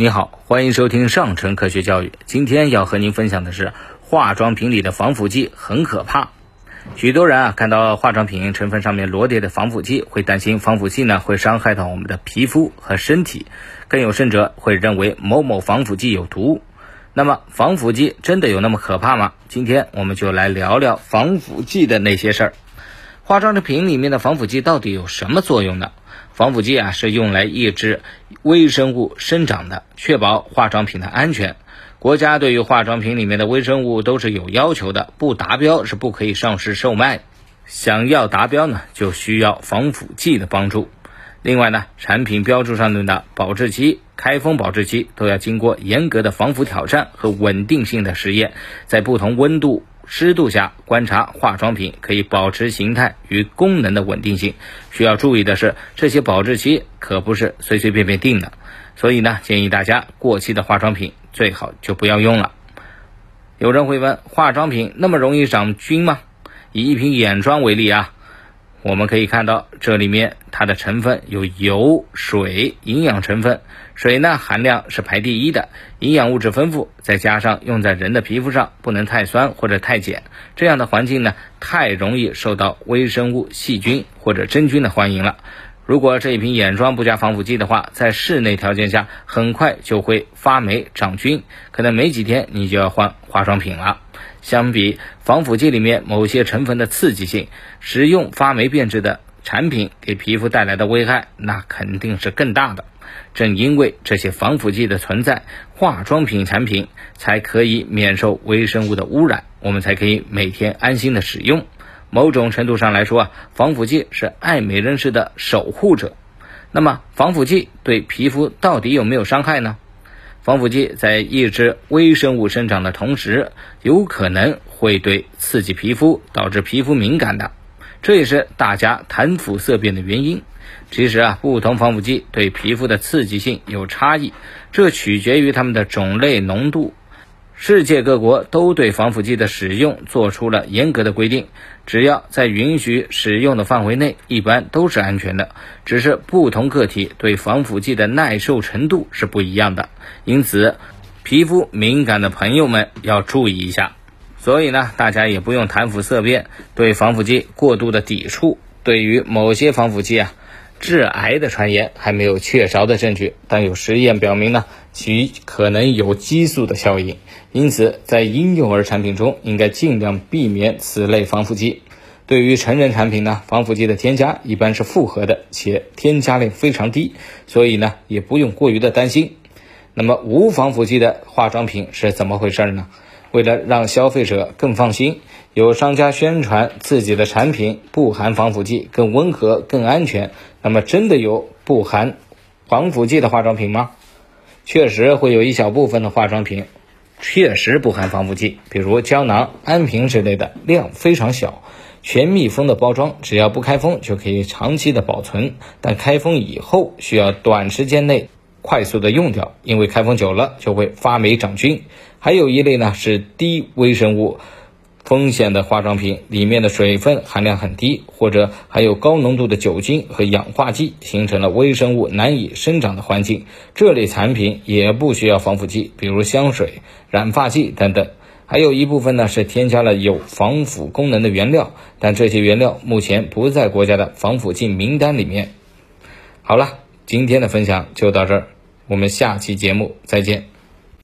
你好，欢迎收听上城科学教育。今天要和您分享的是，化妆品里的防腐剂很可怕。许多人啊，看到化妆品成分上面罗列的防腐剂，会担心防腐剂呢会伤害到我们的皮肤和身体，更有甚者会认为某某防腐剂有毒。那么，防腐剂真的有那么可怕吗？今天我们就来聊聊防腐剂的那些事儿。化妆品里面的防腐剂到底有什么作用呢？防腐剂啊是用来抑制微生物生长的，确保化妆品的安全。国家对于化妆品里面的微生物都是有要求的，不达标是不可以上市售卖。想要达标呢，就需要防腐剂的帮助。另外呢，产品标注上面的保质期、开封保质期都要经过严格的防腐挑战和稳定性的实验，在不同温度。湿度下观察化妆品可以保持形态与功能的稳定性。需要注意的是，这些保质期可不是随随便便定的，所以呢，建议大家过期的化妆品最好就不要用了。有人会问，化妆品那么容易长菌吗？以一瓶眼霜为例啊。我们可以看到，这里面它的成分有油、水、营养成分。水呢，含量是排第一的，营养物质丰富，再加上用在人的皮肤上，不能太酸或者太碱，这样的环境呢，太容易受到微生物、细菌或者真菌的欢迎了。如果这一瓶眼霜不加防腐剂的话，在室内条件下，很快就会发霉长菌，可能没几天你就要换化妆品了。相比防腐剂里面某些成分的刺激性，使用发霉变质的产品给皮肤带来的危害，那肯定是更大的。正因为这些防腐剂的存在，化妆品产品才可以免受微生物的污染，我们才可以每天安心的使用。某种程度上来说啊，防腐剂是爱美人士的守护者。那么，防腐剂对皮肤到底有没有伤害呢？防腐剂在抑制微生物生长的同时，有可能会对刺激皮肤，导致皮肤敏感的，这也是大家谈腐色变的原因。其实啊，不同防腐剂对皮肤的刺激性有差异，这取决于它们的种类、浓度。世界各国都对防腐剂的使用做出了严格的规定，只要在允许使用的范围内，一般都是安全的。只是不同个体对防腐剂的耐受程度是不一样的，因此皮肤敏感的朋友们要注意一下。所以呢，大家也不用谈腐色变，对防腐剂过度的抵触。对于某些防腐剂啊。致癌的传言还没有确凿的证据，但有实验表明呢，其可能有激素的效应。因此，在婴幼儿产品中应该尽量避免此类防腐剂。对于成人产品呢，防腐剂的添加一般是复合的，且添加量非常低，所以呢，也不用过于的担心。那么，无防腐剂的化妆品是怎么回事呢？为了让消费者更放心。有商家宣传自己的产品不含防腐剂，更温和、更安全。那么，真的有不含防腐剂的化妆品吗？确实会有一小部分的化妆品确实不含防腐剂，比如胶囊、安瓶之类的，量非常小，全密封的包装，只要不开封就可以长期的保存。但开封以后需要短时间内快速的用掉，因为开封久了就会发霉长菌。还有一类呢是低微生物。风险的化妆品里面的水分含量很低，或者含有高浓度的酒精和氧化剂，形成了微生物难以生长的环境。这类产品也不需要防腐剂，比如香水、染发剂等等。还有一部分呢是添加了有防腐功能的原料，但这些原料目前不在国家的防腐剂名单里面。好了，今天的分享就到这儿，我们下期节目再见。